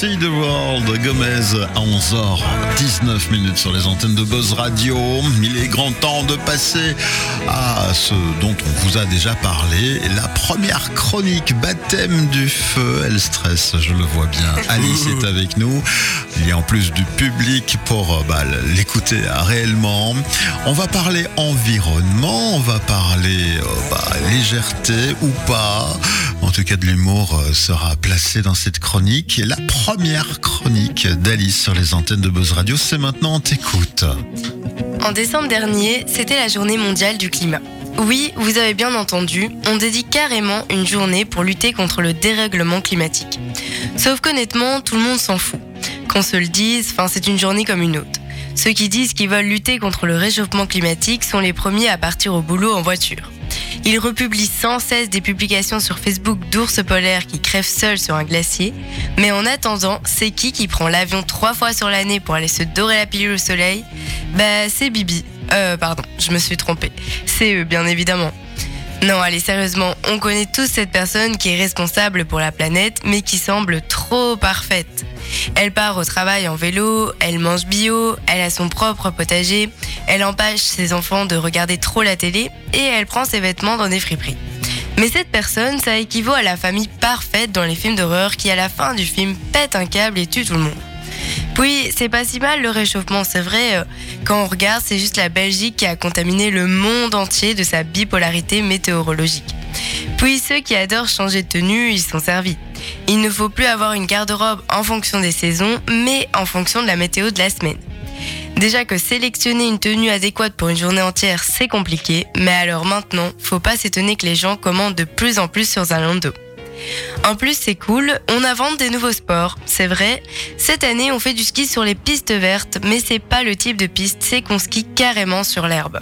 See the World, Gomez à 11h19 minutes sur les antennes de Buzz Radio. Il est grand temps de passer à ce dont on vous a déjà parlé, la première chronique baptême du feu. Elle stresse, je le vois bien. Alice est avec nous. Il y a en plus du public pour bah, l'écouter réellement. On va parler environnement, on va parler bah, légèreté ou pas. En tout cas, de l'humour sera placé dans cette chronique. La première chronique d'Alice sur les antennes de Buzz Radio, c'est maintenant, on t'écoute. En décembre dernier, c'était la journée mondiale du climat. Oui, vous avez bien entendu, on dédie carrément une journée pour lutter contre le dérèglement climatique. Sauf qu'honnêtement, tout le monde s'en fout. Qu'on se le dise, c'est une journée comme une autre. Ceux qui disent qu'ils veulent lutter contre le réchauffement climatique sont les premiers à partir au boulot en voiture. Ils republient sans cesse des publications sur Facebook d'ours polaires qui crèvent seuls sur un glacier. Mais en attendant, c'est qui qui prend l'avion trois fois sur l'année pour aller se dorer la pilule au soleil? Bah, c'est Bibi. Euh, pardon, je me suis trompée. C'est eux, bien évidemment. Non, allez, sérieusement, on connaît tous cette personne qui est responsable pour la planète, mais qui semble trop parfaite. Elle part au travail en vélo, elle mange bio, elle a son propre potager, elle empêche ses enfants de regarder trop la télé et elle prend ses vêtements dans des friperies. Mais cette personne, ça équivaut à la famille parfaite dans les films d'horreur qui, à la fin du film, pète un câble et tue tout le monde. Puis, c'est pas si mal le réchauffement, c'est vrai. Quand on regarde, c'est juste la Belgique qui a contaminé le monde entier de sa bipolarité météorologique. Puis, ceux qui adorent changer de tenue, ils sont servis. Il ne faut plus avoir une garde-robe en fonction des saisons, mais en fonction de la météo de la semaine. Déjà que sélectionner une tenue adéquate pour une journée entière, c'est compliqué, mais alors maintenant, faut pas s'étonner que les gens commandent de plus en plus sur Zalando. En plus, c'est cool, on invente des nouveaux sports. C'est vrai, cette année, on fait du ski sur les pistes vertes, mais c'est pas le type de piste, c'est qu'on skie carrément sur l'herbe.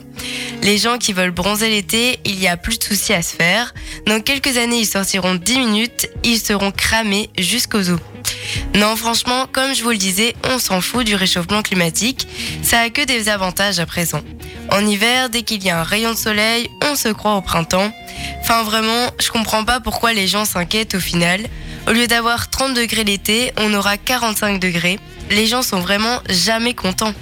Les gens qui veulent bronzer l'été, il y a plus de soucis à se faire. Dans quelques années, ils sortiront 10 minutes, ils seront cramés jusqu'aux os. Non, franchement, comme je vous le disais, on s'en fout du réchauffement climatique. Ça a que des avantages à présent. En hiver, dès qu'il y a un rayon de soleil, on se croit au printemps. Enfin, vraiment, je comprends pas pourquoi les gens s'inquiètent au final. Au lieu d'avoir 30 degrés l'été, on aura 45 degrés. Les gens sont vraiment jamais contents.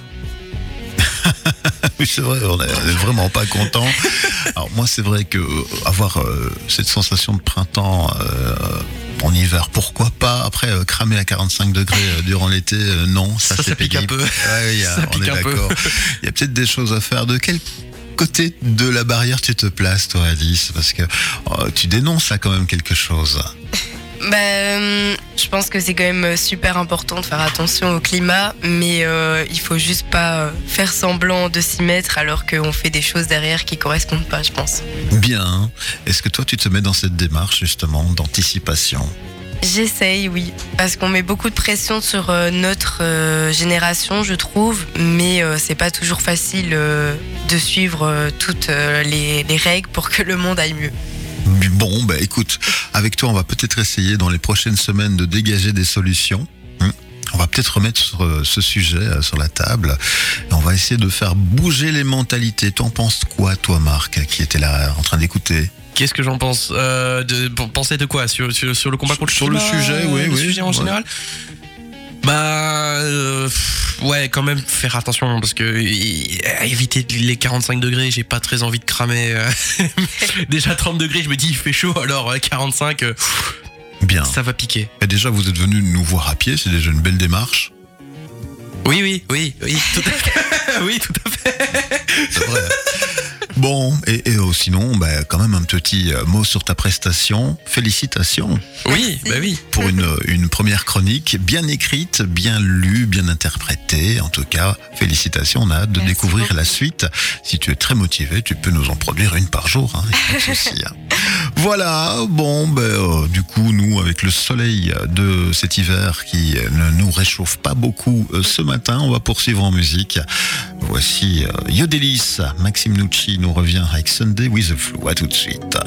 oui, c'est vrai, on n'est vraiment pas content. Alors moi, c'est vrai que euh, avoir euh, cette sensation de printemps euh, en hiver, pourquoi pas Après, euh, cramer à 45 degrés euh, durant l'été, euh, non, ça, Ça, c'est ça pique un peu. Ouais, il y a- Ça on pique est d'accord. Il y a peut-être des choses à faire. De quel côté de la barrière tu te places, toi, Alice? Parce que oh, tu dénonces là quand même quelque chose. Euh, je pense que c'est quand même super important de faire attention au climat, mais euh, il faut juste pas euh, faire semblant de s'y mettre alors qu'on fait des choses derrière qui correspondent pas, je pense. Bien. Est-ce que toi, tu te mets dans cette démarche justement d'anticipation? J'essaye, oui, parce qu'on met beaucoup de pression sur euh, notre génération, je trouve, mais c'est pas toujours facile de suivre toutes les, les règles pour que le monde aille mieux. Bon, bah écoute, avec toi, on va peut-être essayer dans les prochaines semaines de dégager des solutions. Hum. On va peut-être remettre euh, ce sujet euh, sur la table. Et on va essayer de faire bouger les mentalités. T'en penses quoi, toi, Marc, qui était là en train d'écouter? Qu'est-ce que j'en pense euh, de, Penser de quoi? Sur, sur, sur le combat contre Sur le sujet, oui, le oui, sujet en ouais. général? Bah, euh, pff, ouais, quand même faire attention parce que y- éviter les 45 degrés, j'ai pas très envie de cramer. euh. Déjà 30 degrés, je me dis il fait chaud, alors euh, 45, euh, Bien. ça va piquer. Et déjà, vous êtes venu nous voir à pied, c'est déjà une belle démarche. Oui, oui, oui, oui, tout à fait. oui, tout à fait. C'est vrai. Bon, et, et, oh, sinon, bah, quand même un petit euh, mot sur ta prestation. Félicitations Oui, bah oui. pour une, une première chronique bien écrite, bien lue, bien interprétée. En tout cas, félicitations. On a hâte de Merci découvrir beaucoup. la suite. Si tu es très motivé, tu peux nous en produire une par jour. Hein, y a pas de souci, hein. Voilà, bon, ben, euh, du coup, nous, avec le soleil de cet hiver qui ne nous réchauffe pas beaucoup euh, ce matin, on va poursuivre en musique. Voici euh, Yodelis, Maxime Nucci nous revient avec Sunday with the Flu. À tout de suite.